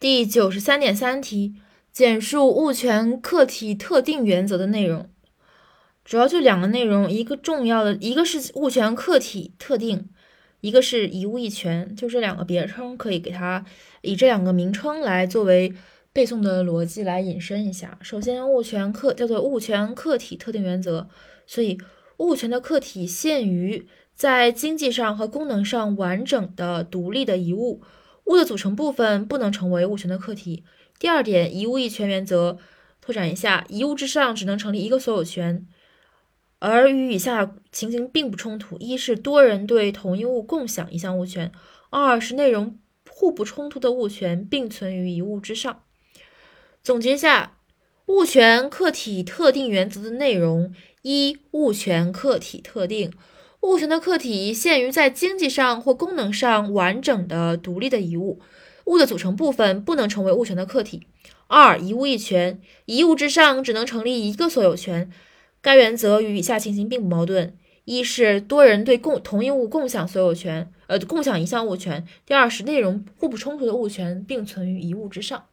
第九十三点三题，简述物权客体特定原则的内容。主要就两个内容，一个重要的，一个是物权客体特定，一个是一物一权，就这两个别称可以给它以这两个名称来作为背诵的逻辑来引申一下。首先，物权客叫做物权客体特定原则，所以物权的客体限于在经济上和功能上完整的独立的一物。物的组成部分不能成为物权的客体。第二点，一物一权原则拓展一下，一物之上只能成立一个所有权，而与以下情形并不冲突：一是多人对同一物共享一项物权；二是内容互不冲突的物权并存于一物之上。总结一下，物权客体特定原则的内容：一、物权客体特定。物权的客体限于在经济上或功能上完整的独立的一物，物的组成部分不能成为物权的客体。二、一物一权，一物之上只能成立一个所有权。该原则与以下情形并不矛盾：一是多人对共同一物共享所有权，呃，共享一项物权；第二是内容互不冲突的物权并存于一物之上。